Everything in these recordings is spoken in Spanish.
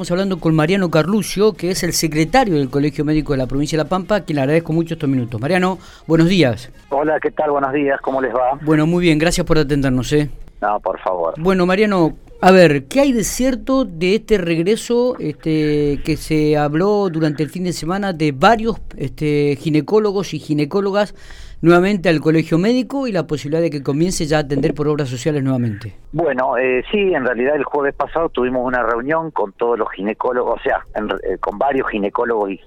Estamos hablando con Mariano Carluccio, que es el secretario del Colegio Médico de la Provincia de La Pampa, a quien le agradezco mucho estos minutos. Mariano, buenos días. Hola, ¿qué tal? Buenos días, ¿cómo les va? Bueno, muy bien, gracias por atendernos. ¿eh? No, por favor. Bueno, Mariano, a ver, ¿qué hay de cierto de este regreso este, que se habló durante el fin de semana de varios este, ginecólogos y ginecólogas nuevamente al colegio médico y la posibilidad de que comience ya a atender por obras sociales nuevamente? Bueno, eh, sí, en realidad el jueves pasado tuvimos una reunión con todos los ginecólogos, o sea, eh, con varios ginecólogos y,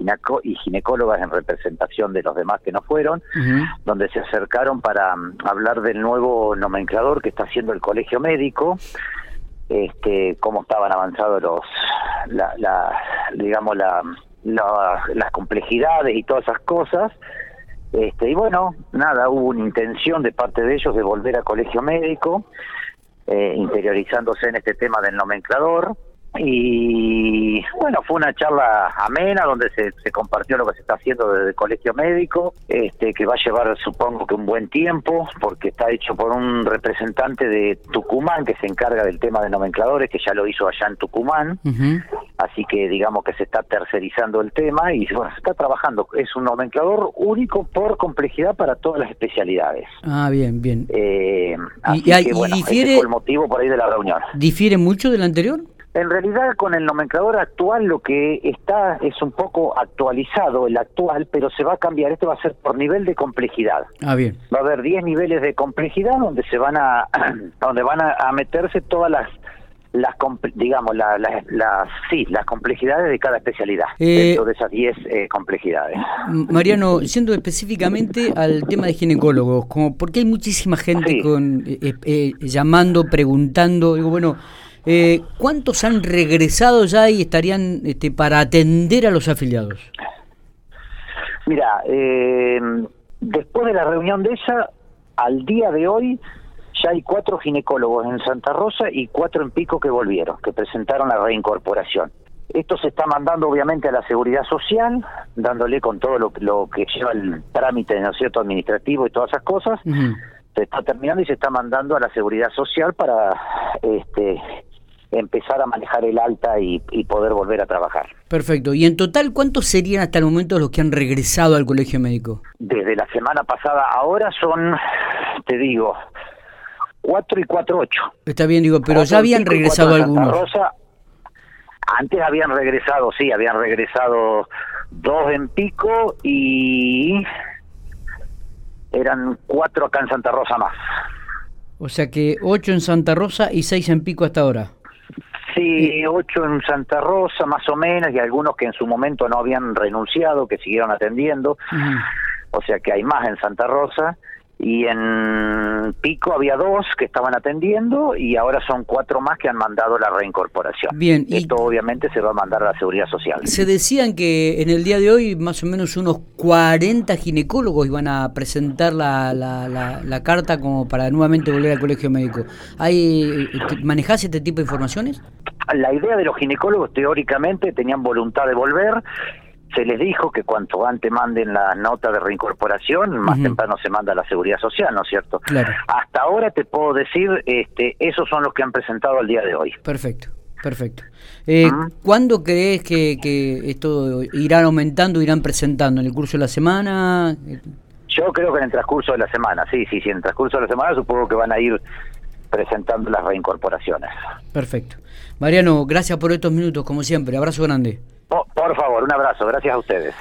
y, ginecólogas en representación de los demás que no fueron, donde se acercaron para um, hablar del nuevo nomenclador que está haciendo el colegio médico este, cómo estaban avanzados los, la, digamos, la, las complejidades y todas esas cosas. Este, y bueno, nada, hubo una intención de parte de ellos de volver a colegio médico, eh, interiorizándose en este tema del nomenclador. Y bueno, fue una charla amena donde se, se, compartió lo que se está haciendo desde el colegio médico, este, que va a llevar supongo que un buen tiempo, porque está hecho por un representante de Tucumán que se encarga del tema de nomencladores, que ya lo hizo allá en Tucumán, así que digamos que se está tercerizando el tema y bueno, se está trabajando, es un nomenclador único por complejidad para todas las especialidades. Ah, bien, bien. Eh, así y, que, bueno, ese fue el motivo por ahí de la reunión. ¿Difiere mucho del anterior? En realidad con el nomenclador actual lo que está es un poco actualizado el actual, pero se va a cambiar, este va a ser por nivel de complejidad. Ah, bien. Va a haber 10 niveles de complejidad donde se van a donde van a, meterse todas las las digamos las sí las complejidades de cada especialidad eh, dentro de esas 10 eh, complejidades Mariano siendo específicamente al tema de ginecólogos como porque hay muchísima gente con eh, llamando preguntando digo bueno eh, ¿Cuántos han regresado ya y estarían este, para atender a los afiliados? Mira, eh, después de la reunión de ella, al día de hoy ya hay cuatro ginecólogos en Santa Rosa y cuatro en Pico que volvieron, que presentaron la reincorporación. Esto se está mandando obviamente a la seguridad social, dándole con todo lo, que lleva el trámite, ¿no cierto?, administrativo y todas esas cosas. Se está terminando y se está mandando a la seguridad social para este empezar a manejar el alta y, poder volver a trabajar. Perfecto. ¿Y en total cuántos serían hasta el momento los que han regresado al colegio médico? Desde la semana pasada ahora son, te digo, cuatro y cuatro ocho. Está bien, digo, pero ya habían regresado algunos. Rosa, antes habían regresado, sí, habían regresado dos en Pico y eran cuatro acá en Santa Rosa más. O sea que ocho en Santa Rosa y seis en Pico hasta ahora. Sí, ocho en Santa Rosa más o menos y algunos que en su momento no habían renunciado, que siguieron atendiendo. O sea que hay más en Santa Rosa y en Pico había dos que estaban atendiendo y ahora son cuatro más que han mandado la reincorporación. Bien, esto obviamente se va a mandar a la seguridad social. Se decían que en el día de hoy más o menos unos 40 ginecólogos iban a presentar la, la, la, carta como para nuevamente volver al colegio médico. ¿Hay, ¿Manejás este tipo de informaciones? La idea de los ginecólogos teóricamente tenían voluntad de volver se les dijo que cuanto antes manden la nota de reincorporación, más temprano se manda a la seguridad social, ¿no es cierto? Hasta ahora te puedo decir, este, esos son los que han presentado al día de hoy. Perfecto. Perfecto. Eh, ¿Cuándo crees que, que esto irán aumentando, irán presentando? ¿En el curso de la semana? Yo creo que en el transcurso de la semana, sí, sí, sí, en el transcurso de la semana supongo que van a ir presentando las reincorporaciones. Perfecto. Mariano, gracias por estos minutos, como siempre. Abrazo grande. Por favor, un abrazo. Gracias a ustedes.